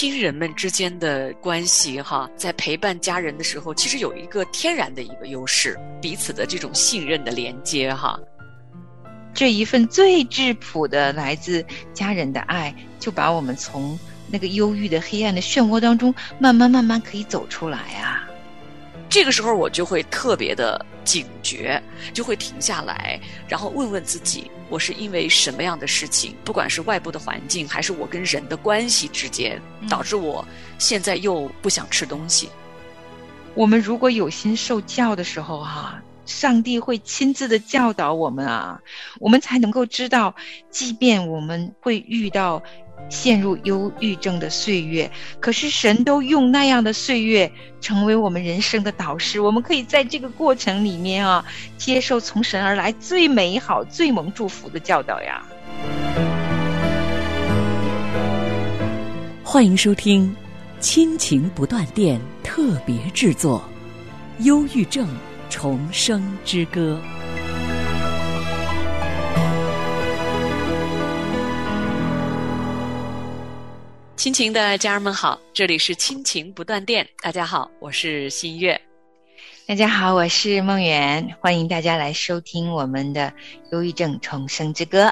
亲人们之间的关系，哈，在陪伴家人的时候，其实有一个天然的一个优势，彼此的这种信任的连接，哈。这一份最质朴的来自家人的爱，就把我们从那个忧郁的黑暗的漩涡当中，慢慢慢慢可以走出来啊。这个时候，我就会特别的警觉，就会停下来，然后问问自己：我是因为什么样的事情，不管是外部的环境，还是我跟人的关系之间，导致我现在又不想吃东西。我们如果有心受教的时候，哈，上帝会亲自的教导我们啊，我们才能够知道，即便我们会遇到。陷入忧郁症的岁月，可是神都用那样的岁月成为我们人生的导师。我们可以在这个过程里面啊，接受从神而来最美好、最蒙祝福的教导呀。欢迎收听《亲情不断电》特别制作《忧郁症重生之歌》。亲情的家人们好，这里是亲情不断电。大家好，我是新月。大家好，我是梦圆。欢迎大家来收听我们的《忧郁症重生之歌》。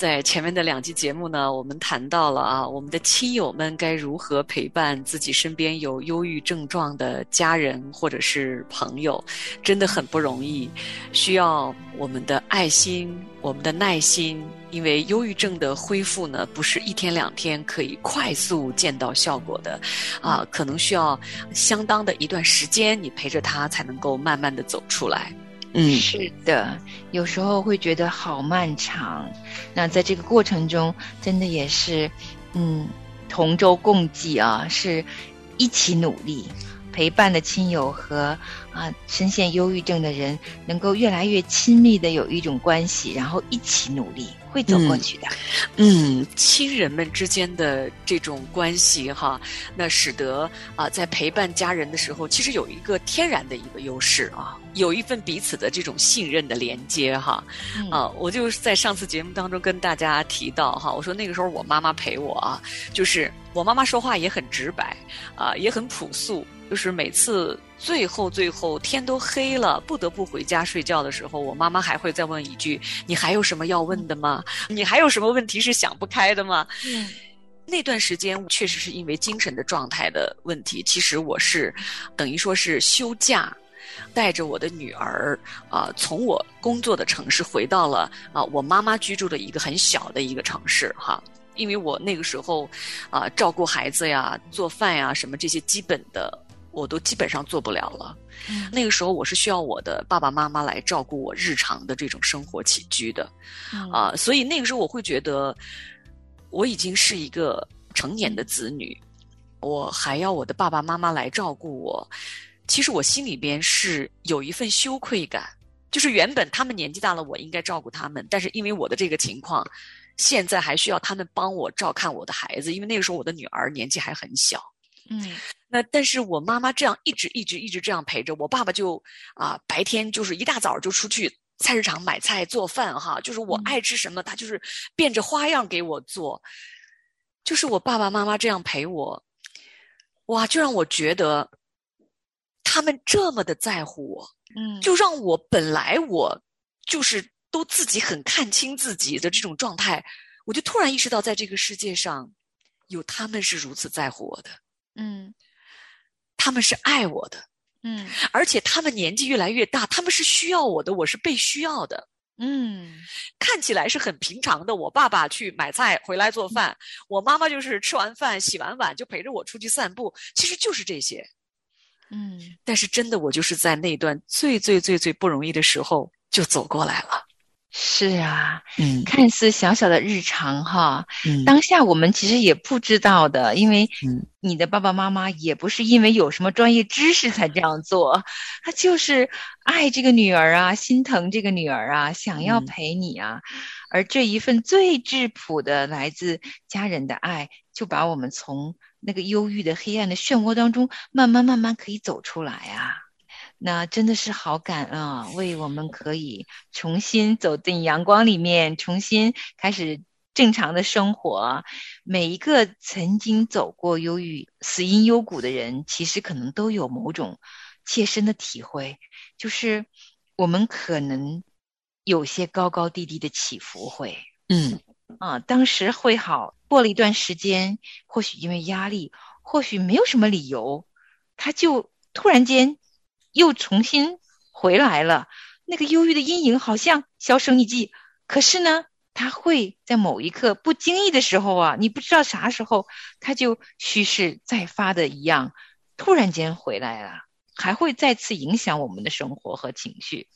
在前面的两期节目呢，我们谈到了啊，我们的亲友们该如何陪伴自己身边有忧郁症状的家人或者是朋友，真的很不容易，需要我们的爱心，我们的耐心，因为忧郁症的恢复呢，不是一天两天可以快速见到效果的，啊，可能需要相当的一段时间，你陪着他才能够慢慢的走出来。嗯，是的，有时候会觉得好漫长。那在这个过程中，真的也是，嗯，同舟共济啊，是一起努力，陪伴的亲友和啊深陷忧郁症的人，能够越来越亲密的有一种关系，然后一起努力。会走过去的，嗯，亲人们之间的这种关系哈，那使得啊，在陪伴家人的时候，其实有一个天然的一个优势啊，有一份彼此的这种信任的连接哈，啊，我就是在上次节目当中跟大家提到哈，我说那个时候我妈妈陪我啊，就是我妈妈说话也很直白啊，也很朴素。就是每次最后最后天都黑了，不得不回家睡觉的时候，我妈妈还会再问一句：“你还有什么要问的吗？你还有什么问题是想不开的吗？”嗯，那段时间确实是因为精神的状态的问题。其实我是等于说是休假，带着我的女儿啊，从我工作的城市回到了啊我妈妈居住的一个很小的一个城市哈。因为我那个时候啊照顾孩子呀、做饭呀什么这些基本的。我都基本上做不了了。那个时候，我是需要我的爸爸妈妈来照顾我日常的这种生活起居的，啊，所以那个时候我会觉得，我已经是一个成年的子女，我还要我的爸爸妈妈来照顾我。其实我心里边是有一份羞愧感，就是原本他们年纪大了，我应该照顾他们，但是因为我的这个情况，现在还需要他们帮我照看我的孩子，因为那个时候我的女儿年纪还很小。嗯。那但是我妈妈这样一直一直一直这样陪着我，爸爸就啊白天就是一大早就出去菜市场买菜做饭哈，就是我爱吃什么他就是变着花样给我做，就是我爸爸妈妈这样陪我，哇，就让我觉得他们这么的在乎我，嗯，就让我本来我就是都自己很看清自己的这种状态，我就突然意识到在这个世界上有他们是如此在乎我的，嗯。他们是爱我的，嗯，而且他们年纪越来越大，他们是需要我的，我是被需要的，嗯，看起来是很平常的。我爸爸去买菜回来做饭，我妈妈就是吃完饭洗完碗就陪着我出去散步，其实就是这些，嗯。但是真的，我就是在那段最最最最不容易的时候就走过来了。是啊，嗯，看似小小的日常哈，嗯，当下我们其实也不知道的，因为你的爸爸妈妈也不是因为有什么专业知识才这样做，他就是爱这个女儿啊，心疼这个女儿啊，想要陪你啊，而这一份最质朴的来自家人的爱，就把我们从那个忧郁的黑暗的漩涡当中慢慢慢慢可以走出来啊。那真的是好感啊！为我们可以重新走进阳光里面，重新开始正常的生活。每一个曾经走过忧郁、死因幽谷的人，其实可能都有某种切身的体会，就是我们可能有些高高低低的起伏，会，嗯，啊，当时会好，过了一段时间，或许因为压力，或许没有什么理由，他就突然间又重新回来了。那个忧郁的阴影好像销声匿迹，可是呢？他会在某一刻不经意的时候啊，你不知道啥时候他就蓄势再发的一样，突然间回来了，还会再次影响我们的生活和情绪。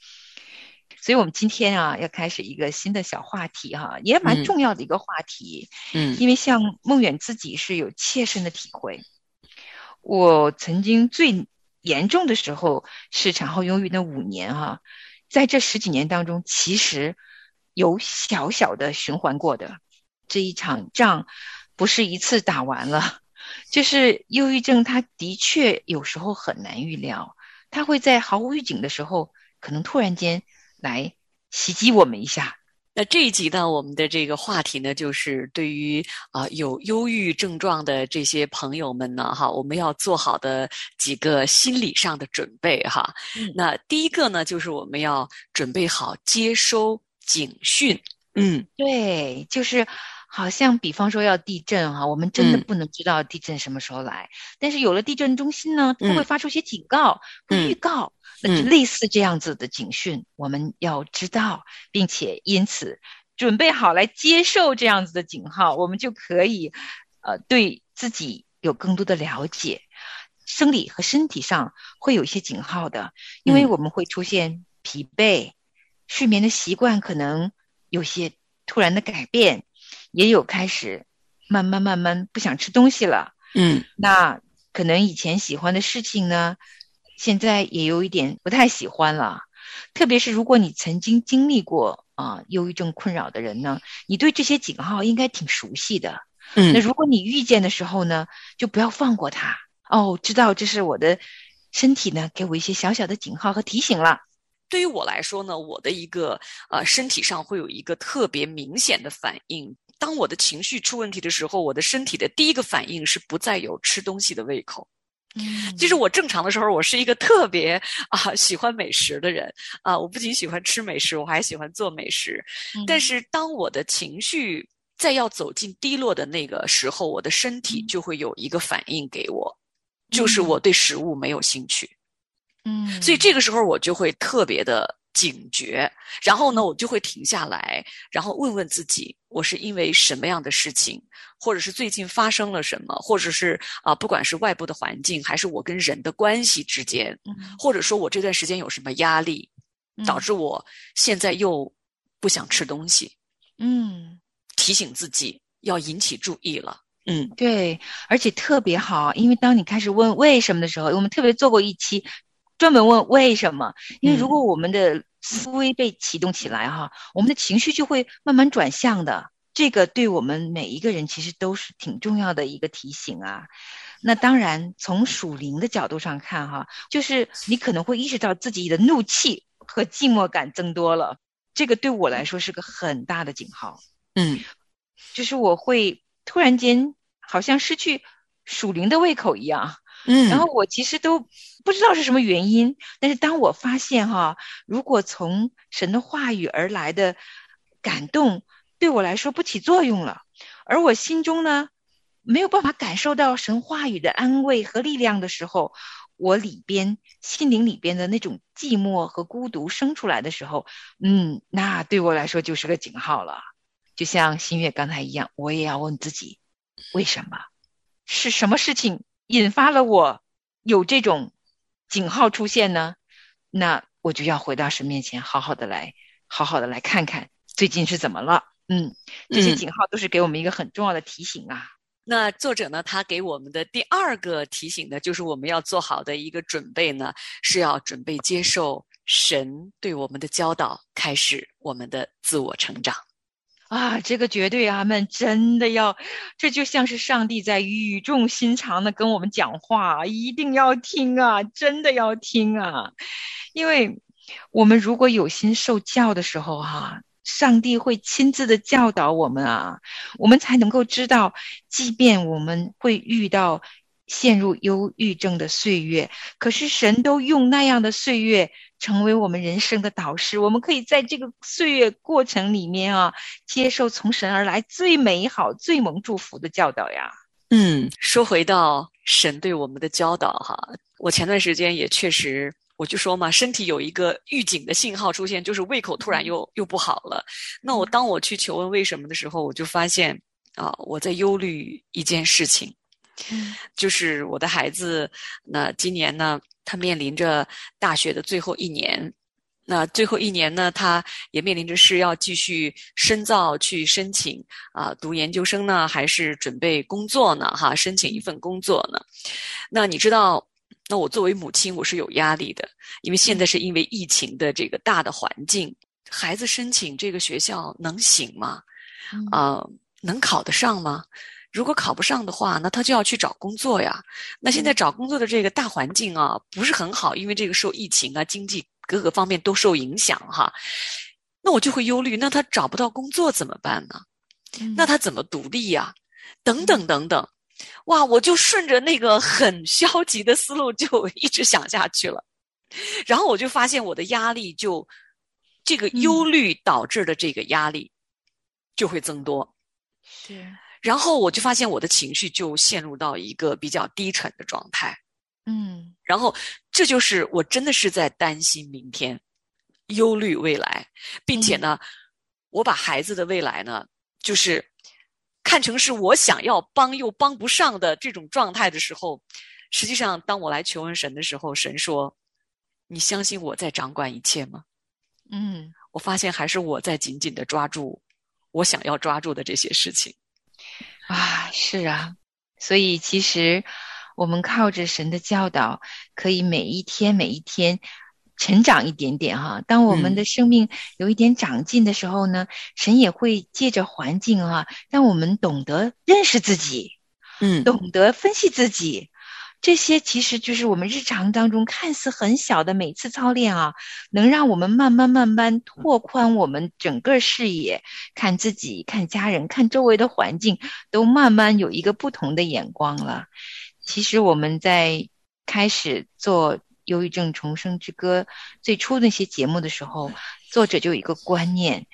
所以，我们今天啊，要开始一个新的小话题哈，也蛮重要的一个话题。嗯，因为像梦远自己是有切身的体会，我曾经最严重的时候是产后忧郁那五年哈，在这十几年当中，其实。有小小的循环过的这一场仗，不是一次打完了。就是忧郁症，它的确有时候很难预料，它会在毫无预警的时候，可能突然间来袭击我们一下。那这一集呢，我们的这个话题呢，就是对于啊有忧郁症状的这些朋友们呢，哈，我们要做好的几个心理上的准备哈。那第一个呢，就是我们要准备好接收。警讯，嗯，对，就是好像比方说要地震哈，我们真的不能知道地震什么时候来，但是有了地震中心呢，它会发出一些警告、预告，那就类似这样子的警讯，我们要知道，并且因此准备好来接受这样子的警号，我们就可以呃对自己有更多的了解，生理和身体上会有一些警号的，因为我们会出现疲惫。睡眠的习惯可能有些突然的改变，也有开始慢慢慢慢不想吃东西了。嗯，那可能以前喜欢的事情呢，现在也有一点不太喜欢了。特别是如果你曾经经历过啊忧郁症困扰的人呢，你对这些警号应该挺熟悉的。嗯，那如果你遇见的时候呢，就不要放过它。哦，知道这是我的身体呢，给我一些小小的警号和提醒了。对于我来说呢，我的一个呃身体上会有一个特别明显的反应。当我的情绪出问题的时候，我的身体的第一个反应是不再有吃东西的胃口。嗯，其实我正常的时候，我是一个特别啊喜欢美食的人啊。我不仅喜欢吃美食，我还喜欢做美食。但是当我的情绪再要走进低落的那个时候，我的身体就会有一个反应给我，就是我对食物没有兴趣。嗯，所以这个时候我就会特别的警觉，然后呢，我就会停下来，然后问问自己，我是因为什么样的事情，或者是最近发生了什么，或者是啊，不管是外部的环境，还是我跟人的关系之间，或者说我这段时间有什么压力，导致我现在又不想吃东西，嗯，提醒自己要引起注意了，嗯，对，而且特别好，因为当你开始问为什么的时候，我们特别做过一期。专门问为什么？因为如果我们的思维被启动起来，哈，我们的情绪就会慢慢转向的。这个对我们每一个人其实都是挺重要的一个提醒啊。那当然，从属灵的角度上看，哈，就是你可能会意识到自己的怒气和寂寞感增多了。这个对我来说是个很大的警号。嗯，就是我会突然间好像失去属灵的胃口一样。嗯，然后我其实都不知道是什么原因，但是当我发现哈，如果从神的话语而来的感动对我来说不起作用了，而我心中呢没有办法感受到神话语的安慰和力量的时候，我里边心灵里边的那种寂寞和孤独生出来的时候，嗯，那对我来说就是个警号了。就像新月刚才一样，我也要问自己，为什么？是什么事情？引发了我有这种警号出现呢，那我就要回到神面前，好好的来，好好的来看看最近是怎么了。嗯，这些警号都是给我们一个很重要的提醒啊。那作者呢，他给我们的第二个提醒呢，就是我们要做好的一个准备呢，是要准备接受神对我们的教导，开始我们的自我成长。啊，这个绝对啊，们真的要，这就像是上帝在语重心长的跟我们讲话，一定要听啊，真的要听啊，因为我们如果有心受教的时候哈，上帝会亲自的教导我们啊，我们才能够知道，即便我们会遇到陷入忧郁症的岁月，可是神都用那样的岁月成为我们人生的导师，我们可以在这个岁月过程里面啊，接受从神而来最美好、最蒙祝福的教导呀。嗯，说回到神对我们的教导哈，我前段时间也确实，我就说嘛，身体有一个预警的信号出现，就是胃口突然又又不好了。那我当我去求问为什么的时候，我就发现啊，我在忧虑一件事情，就是我的孩子，那今年呢，他面临着大学的最后一年。那最后一年呢，他也面临着是要继续深造去申请啊读研究生呢，还是准备工作呢？哈，申请一份工作呢？那你知道，那我作为母亲，我是有压力的，因为现在是因为疫情的这个大的环境，孩子申请这个学校能行吗？啊，能考得上吗？如果考不上的话，那他就要去找工作呀。那现在找工作的这个大环境啊，不是很好，因为这个受疫情啊，经济。各个方面都受影响哈，那我就会忧虑，那他找不到工作怎么办呢？那他怎么独立呀？等等等等，哇，我就顺着那个很消极的思路就一直想下去了，然后我就发现我的压力就这个忧虑导致的这个压力就会增多，是，然后我就发现我的情绪就陷入到一个比较低沉的状态。嗯，然后这就是我真的是在担心明天，忧虑未来，并且呢，我把孩子的未来呢，就是看成是我想要帮又帮不上的这种状态的时候，实际上当我来求问神的时候，神说：“你相信我在掌管一切吗？”嗯，我发现还是我在紧紧的抓住我想要抓住的这些事情。啊，是啊，所以其实。我们靠着神的教导，可以每一天每一天成长一点点哈。当我们的生命有一点长进的时候呢，神也会借着环境啊，让我们懂得认识自己，嗯，懂得分析自己。这些其实就是我们日常当中看似很小的每次操练啊，能让我们慢慢慢慢拓宽我们整个视野，看自己、看家人、看周围的环境，都慢慢有一个不同的眼光了。其实我们在开始做《忧郁症重生之歌》最初那些节目的时候，作者就有一个观念，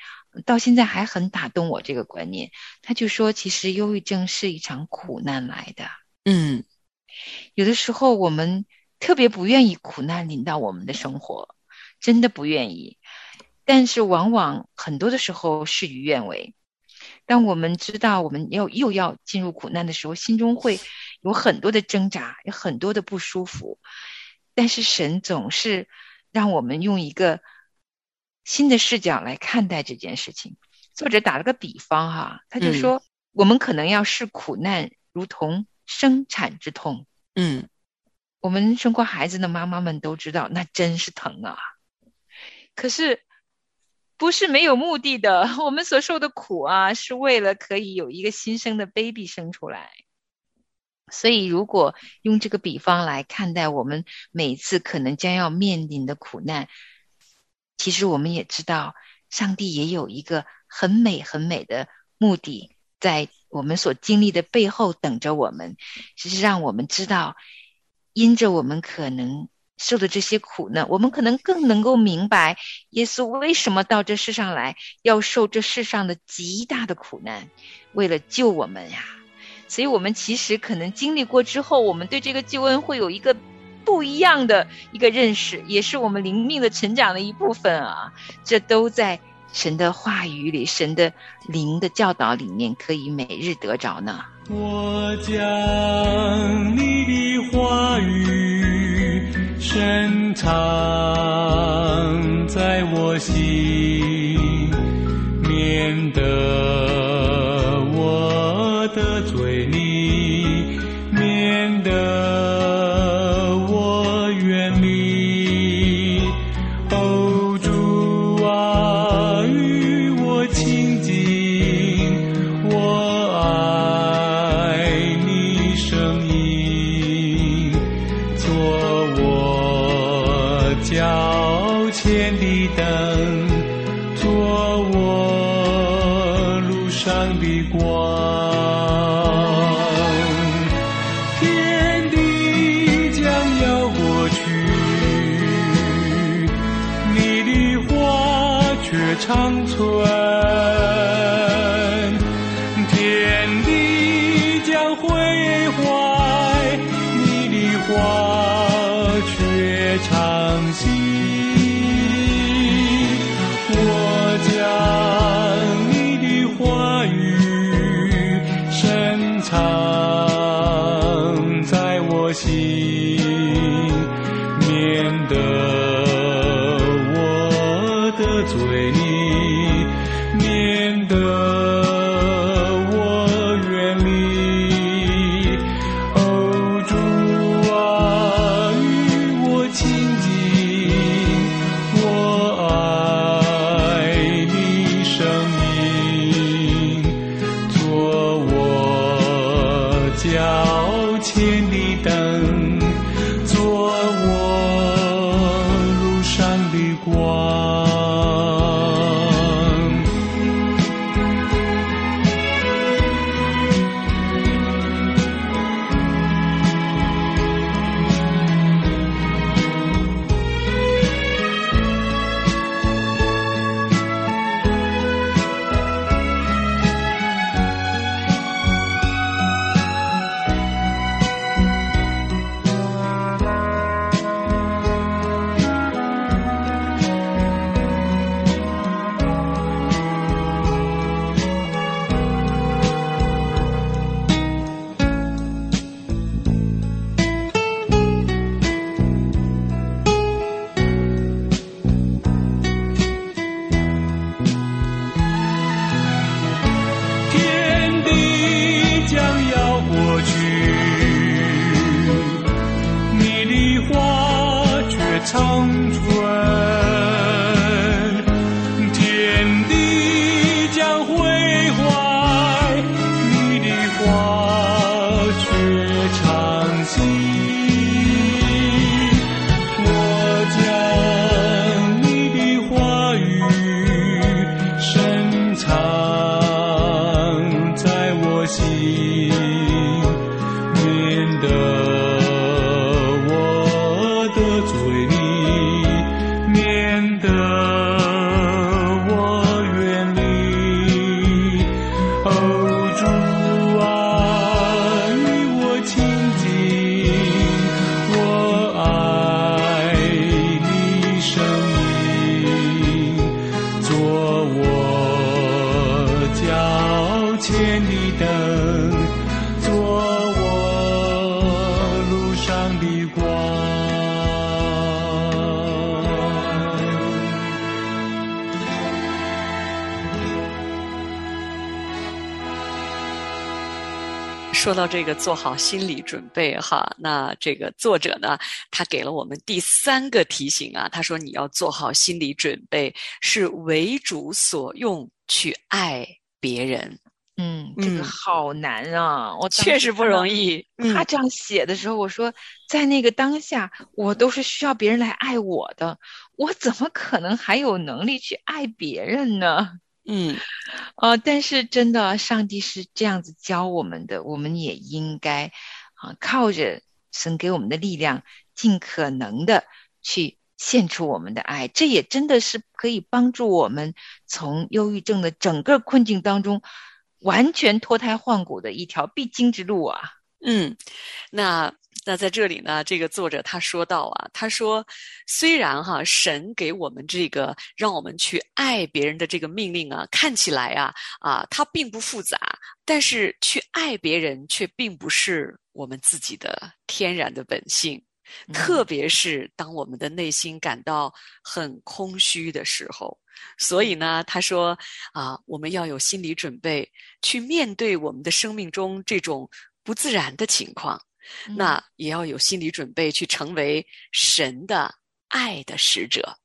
到现在还很打动我。这个观念，他就说，其实忧郁症是一场苦难来的。嗯，有的时候我们特别不愿意苦难临到我们的生活，真的不愿意。但是往往很多的时候事与愿违。当我们知道我们要又要进入苦难的时候，心中会。有很多的挣扎，有很多的不舒服，但是神总是让我们用一个新的视角来看待这件事情。作者打了个比方哈，他就说，我们可能要视苦难如同生产之痛。嗯，我们生过孩子的妈妈们都知道，那真是疼啊。可是不是没有目的的，我们所受的苦啊，是为了可以有一个新生的 baby 生出来。所以，如果用这个比方来看待我们每次可能将要面临的苦难，其实我们也知道，上帝也有一个很美很美的目的，在我们所经历的背后等着我们，是让我们知道，因着我们可能受的这些苦难，我们可能更能够明白耶稣为什么到这世上来，要受这世上的极大的苦难，为了救我们呀。所以，我们其实可能经历过之后，我们对这个救恩会有一个不一样的一个认识，也是我们灵命的成长的一部分啊。这都在神的话语里、神的灵的教导里面，可以每日得着呢。我将你的话语深藏在我心，免得。我得罪你，免得我远离。藏在我心。说到这个做好心理准备哈，那这个作者呢，他给了我们第三个提醒啊，他说你要做好心理准备，是为主所用去爱别人。嗯，这个好难啊，我确实不容易。他这样写的时候，我说在那个当下，我都是需要别人来爱我的，我怎么可能还有能力去爱别人呢？嗯，呃，但是真的，上帝是这样子教我们的，我们也应该啊，靠着神给我们的力量，尽可能的去献出我们的爱。这也真的是可以帮助我们从忧郁症的整个困境当中完全脱胎换骨的一条必经之路啊。嗯，那。那在这里呢，这个作者他说到啊，他说，虽然哈神给我们这个让我们去爱别人的这个命令啊，看起来啊啊它并不复杂，但是去爱别人却并不是我们自己的天然的本性，特别是当我们的内心感到很空虚的时候。所以呢，他说啊，我们要有心理准备去面对我们的生命中这种不自然的情况。那也要有心理准备，去成为神的爱的使者。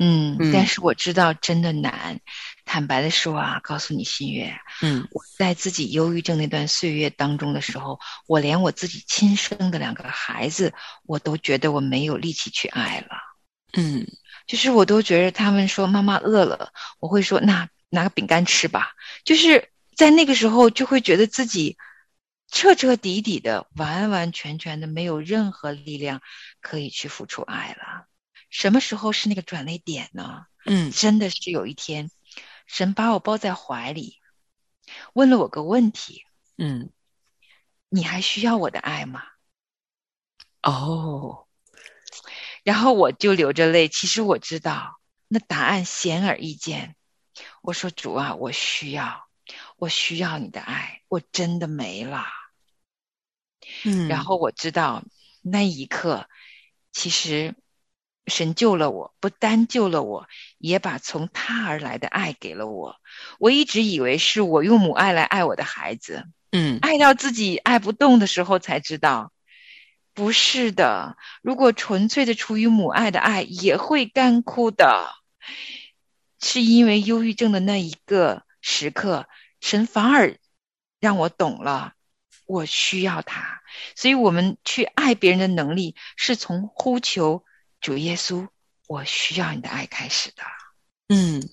嗯，但是我知道真的难。坦白的说啊，告诉你心月，嗯，我在自己忧郁症那段岁月当中的时候，我连我自己亲生的两个孩子，我都觉得我没有力气去爱了。嗯，就是我都觉得他们说妈妈饿了，我会说那拿个饼干吃吧。就是在那个时候就会觉得自己彻彻底底的、完完全全的没有任何力量可以去付出爱了。什么时候是那个转捩点呢？嗯，真的是有一天，神把我抱在怀里，问了我个问题。嗯，你还需要我的爱吗？哦，然后我就流着泪。其实我知道，那答案显而易见。我说：“主啊，我需要，我需要你的爱，我真的没了。”嗯，然后我知道那一刻，其实神救了我，不单救了我，也把从他而来的爱给了我。我一直以为是我用母爱来爱我的孩子，嗯，爱到自己爱不动的时候，才知道。不是的，如果纯粹的出于母爱的爱，也会干枯的。是因为忧郁症的那一个时刻，神反而让我懂了，我需要他。所以，我们去爱别人的能力，是从呼求主耶稣“我需要你的爱”开始的。嗯，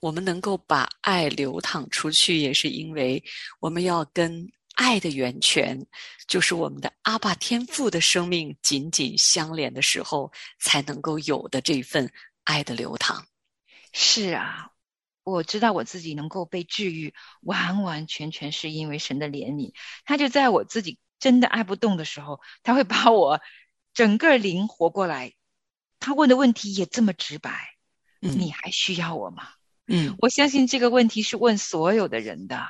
我们能够把爱流淌出去，也是因为我们要跟。爱的源泉，就是我们的阿爸天父的生命紧紧相连的时候，才能够有的这份爱的流淌。是啊，我知道我自己能够被治愈，完完全全是因为神的怜悯。他就在我自己真的爱不动的时候，他会把我整个灵活过来。他问的问题也这么直白：“你还需要我吗？”嗯，我相信这个问题是问所有的人的。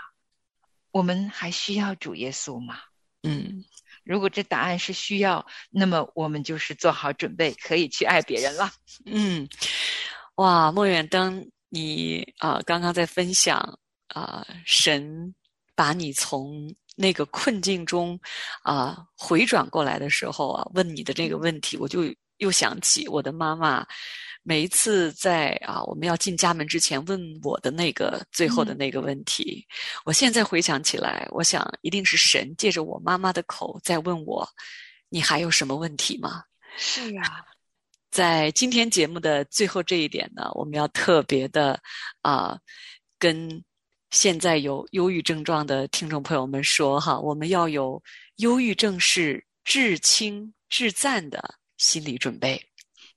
我们还需要主耶稣吗？嗯，如果这答案是需要，那么我们就是做好准备，可以去爱别人了。嗯，哇，莫远登，你啊，刚刚在分享啊，神把你从那个困境中啊回转过来的时候啊，问你的这个问题，我就又想起我的妈妈。每一次在啊，我们要进家门之前问我的那个最后的那个问题，我现在回想起来，我想一定是神借着我妈妈的口在问我：“你还有什么问题吗？”是啊，在今天节目的最后这一点呢，我们要特别的啊，跟现在有忧郁症状的听众朋友们说哈，我们要有忧郁症是至轻至赞的心理准备。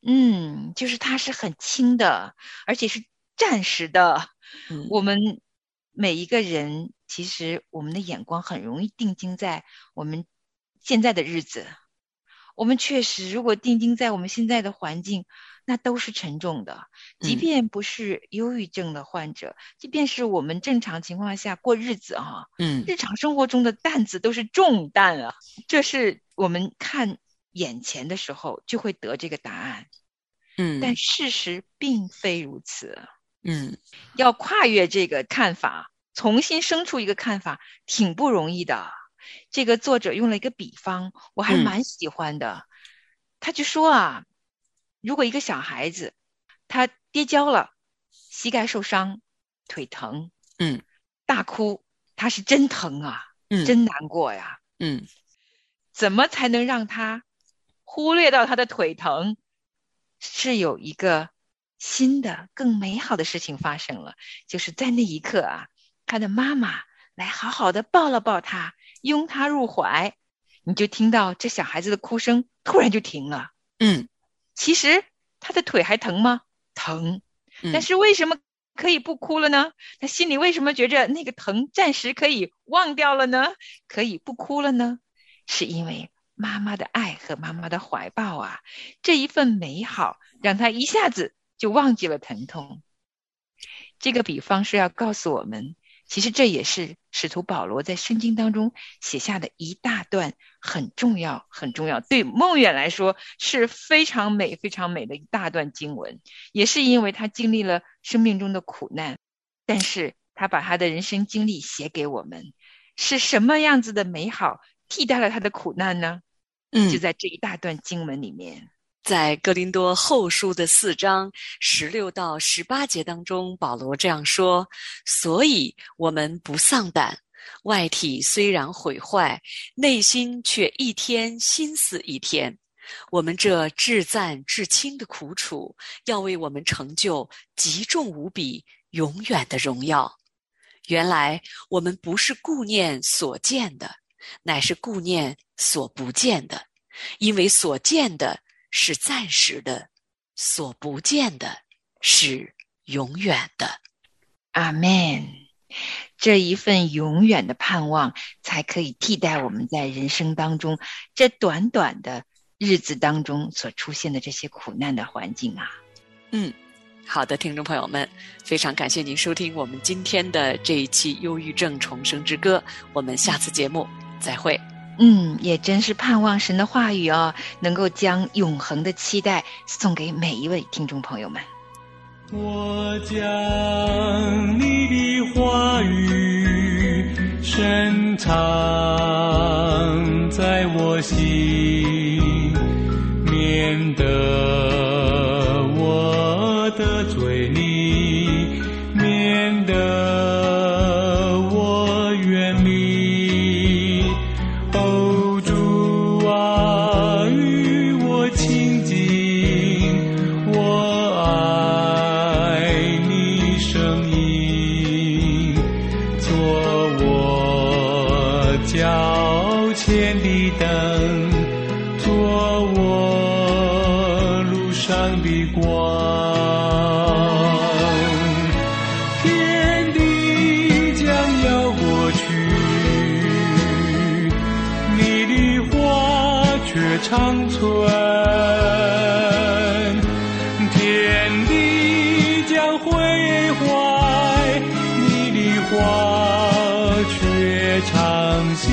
嗯，就是它是很轻的，而且是暂时的。我们每一个人，其实我们的眼光很容易定睛在我们现在的日子。我们确实，如果定睛在我们现在的环境，那都是沉重的。即便不是忧郁症的患者，即便是我们正常情况下过日子啊，嗯，日常生活中的担子都是重担啊。这是我们看。眼前的时候就会得这个答案，嗯，但事实并非如此，嗯，要跨越这个看法，重新生出一个看法，挺不容易的。这个作者用了一个比方，我还蛮喜欢的。他就说啊，如果一个小孩子他跌跤了，膝盖受伤，腿疼，嗯，大哭，他是真疼啊，嗯，真难过呀，嗯，怎么才能让他？忽略到他的腿疼，是有一个新的、更美好的事情发生了。就是在那一刻啊，他的妈妈来好好的抱了抱他，拥他入怀，你就听到这小孩子的哭声突然就停了。嗯，其实他的腿还疼吗？疼，但是为什么可以不哭了呢？他心里为什么觉着那个疼暂时可以忘掉了呢？可以不哭了呢？是因为。妈妈的爱和妈妈的怀抱啊，这一份美好让他一下子就忘记了疼痛。这个比方是要告诉我们，其实这也是使徒保罗在圣经当中写下的一大段很重要、很重要，对孟远来说是非常美、非常美的一大段经文。也是因为他经历了生命中的苦难，但是他把他的人生经历写给我们，是什么样子的美好？替代了他的苦难呢？嗯，就在这一大段经文里面，在哥林多后书的四章十六到十八节当中，保罗这样说：“所以我们不丧胆，外体虽然毁坏，内心却一天心思一天。我们这至赞至轻的苦楚，要为我们成就极重无比、永远的荣耀。”原来我们不是顾念所见的，乃是顾念所不见的，因为所见的是暂时的，所不见的是永远的。阿门。这一份永远的盼望，才可以替代我们在人生当中这短短的日子当中所出现的这些苦难的环境啊。嗯。好的，听众朋友们，非常感谢您收听我们今天的这一期《忧郁症重生之歌》，我们下次节目再会。嗯，也真是盼望神的话语哦，能够将永恒的期待送给每一位听众朋友们。我将你的话语深藏在我心，却长存。天地将毁坏，你的花却长新。